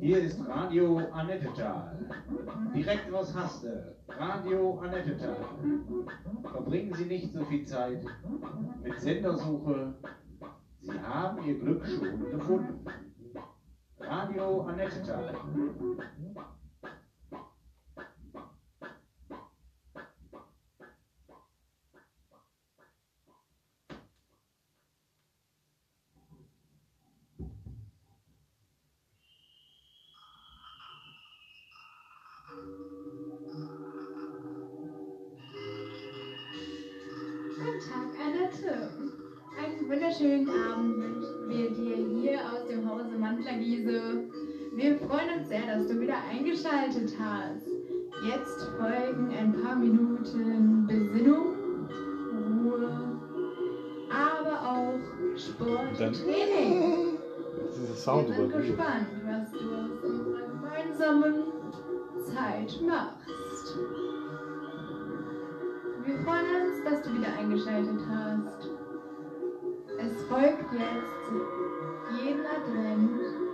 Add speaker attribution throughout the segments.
Speaker 1: Hier ist Radio Annettetal. Direkt aus Haste. Radio Annettetal. Verbringen Sie nicht so viel Zeit mit Sendersuche. Sie haben Ihr Glück schon gefunden. Radio Annettetal.
Speaker 2: Guten Tag, Annette. Einen wunderschönen Abend wünschen wir dir hier aus dem Hause Mantlergiese. Wir freuen uns sehr, dass du wieder eingeschaltet hast. Jetzt folgen ein paar Minuten Besinnung, Ruhe, aber auch Sport und Training. Wir sind gespannt, was du aus unserer gemeinsamen Zeit machst. Wir freuen uns, dass du wieder eingeschaltet hast. Es folgt jetzt jeden Advent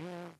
Speaker 2: Yeah.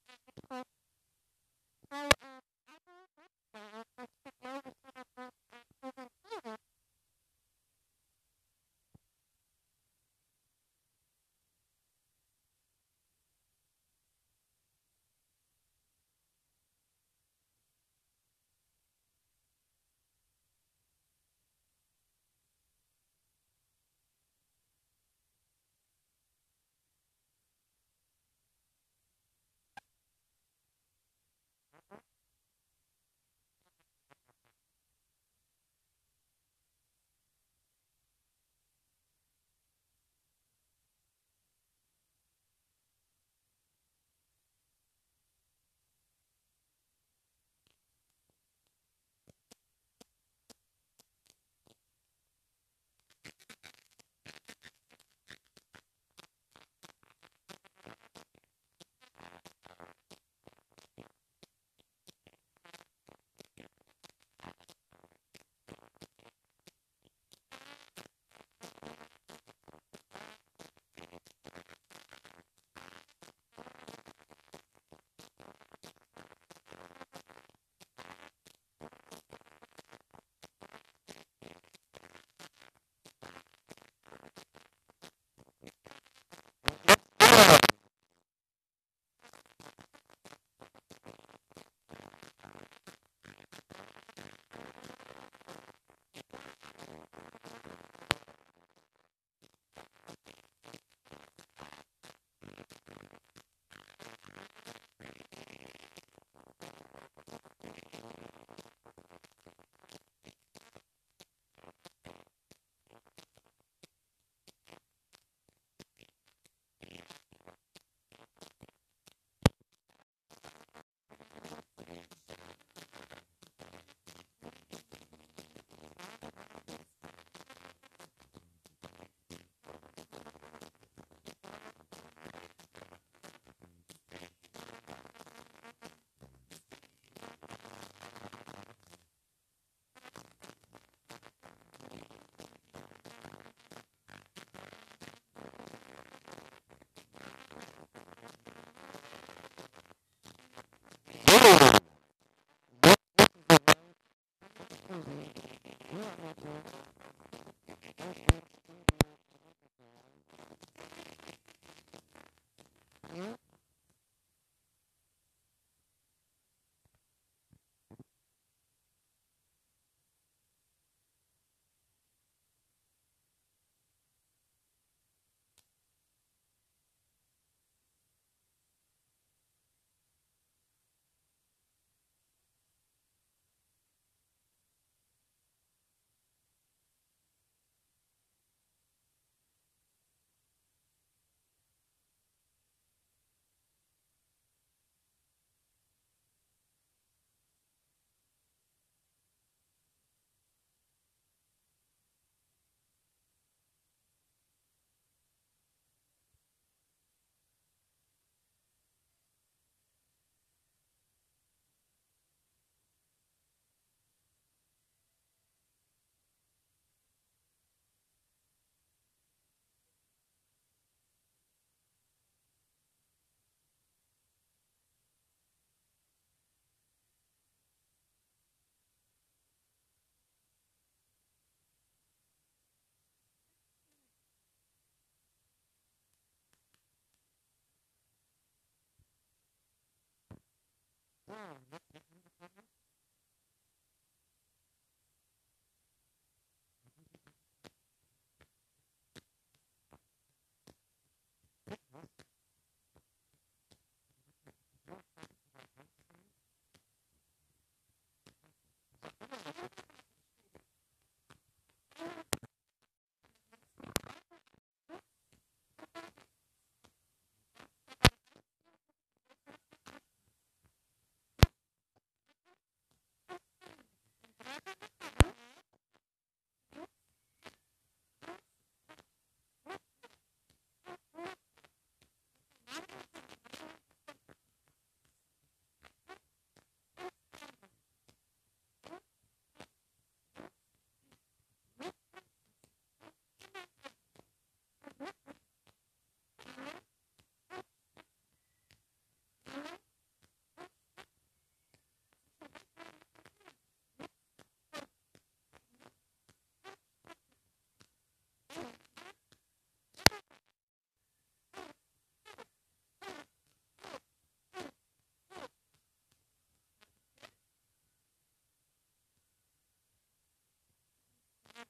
Speaker 2: Thank you.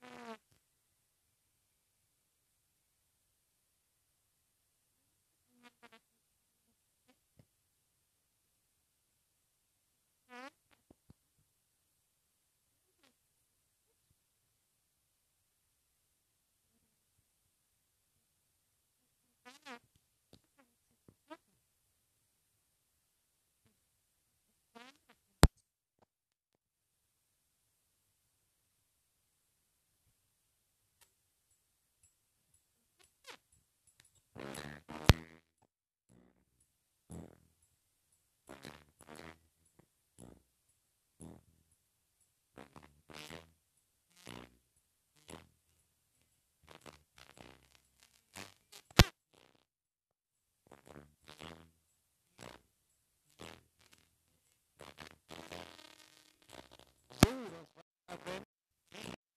Speaker 2: Mm-hmm.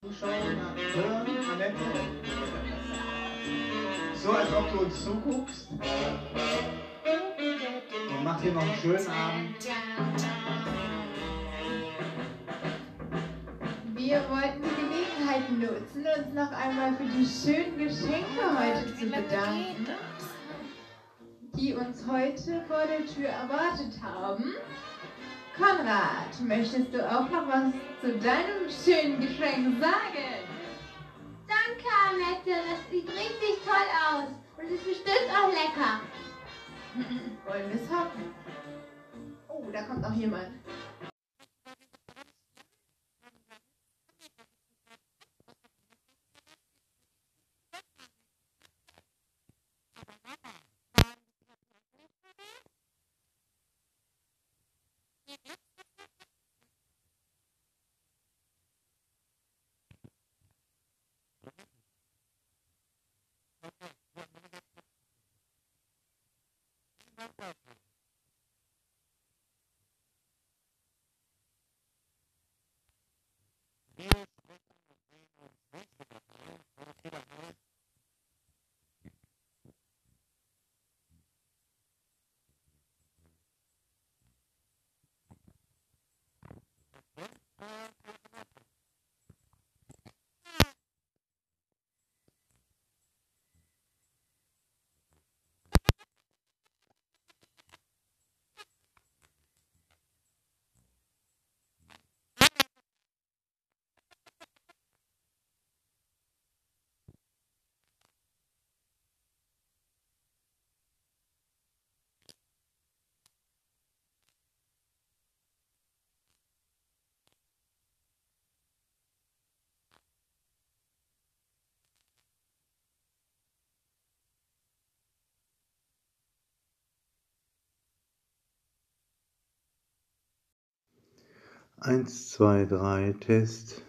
Speaker 1: Zuschauen, hören, Annette. So, als ob du uns zuguckst. Und mach dir noch einen schönen Abend.
Speaker 2: Wir wollten die Gelegenheit nutzen, uns noch einmal für die schönen Geschenke heute zu bedanken, die uns heute vor der Tür erwartet haben. Konrad, möchtest du auch noch was zu deinem schönen Geschenk sagen?
Speaker 3: Danke, Annette. Das sieht richtig toll aus. Und ist bestimmt auch lecker.
Speaker 2: Wollen wir es hoffen? Oh, da kommt noch jemand.
Speaker 4: Eins, zwei, drei, Test.